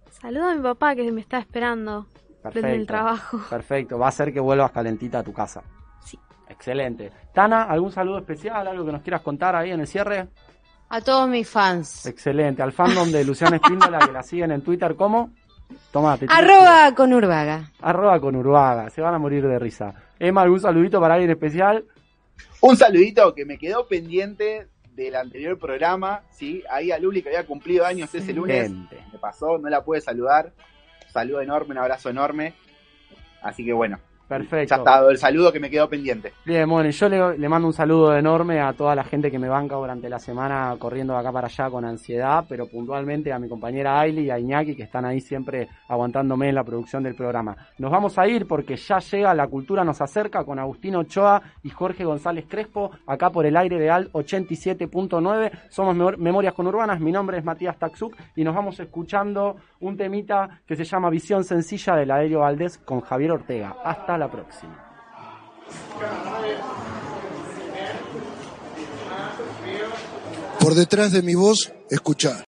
Saludo a mi papá que me está esperando Perfecto. desde el trabajo. Perfecto, va a ser que vuelvas calentita a tu casa. Excelente. Tana, ¿algún saludo especial? ¿Algo que nos quieras contar ahí en el cierre? A todos mis fans. Excelente. Al fandom de Luciana Espíndola que la siguen en Twitter, ¿cómo? Tomate. Arroba con Urbaga. Arroba con Urbaga. Se van a morir de risa. Emma, ¿algún saludito para alguien especial? Un saludito que me quedó pendiente del anterior programa, ¿sí? Ahí a Luli que había cumplido años ese lunes. Excelente. Me pasó, no la pude saludar. Saludo enorme, un abrazo enorme. Así que bueno, Perfecto. ya está el saludo que me quedó pendiente. Bien, bueno, yo le, le mando un saludo enorme a toda la gente que me banca durante la semana corriendo de acá para allá con ansiedad, pero puntualmente a mi compañera Ailey y a Iñaki que están ahí siempre aguantándome en la producción del programa. Nos vamos a ir porque ya llega La Cultura Nos Acerca con Agustín Ochoa y Jorge González Crespo, acá por el aire de Al 87.9. Somos Memor- Memorias con Urbanas, mi nombre es Matías Taxuk y nos vamos escuchando un temita que se llama Visión Sencilla de la Aéreo Valdés con Javier Ortega. Hasta la próxima. Por detrás de mi voz, escuchá.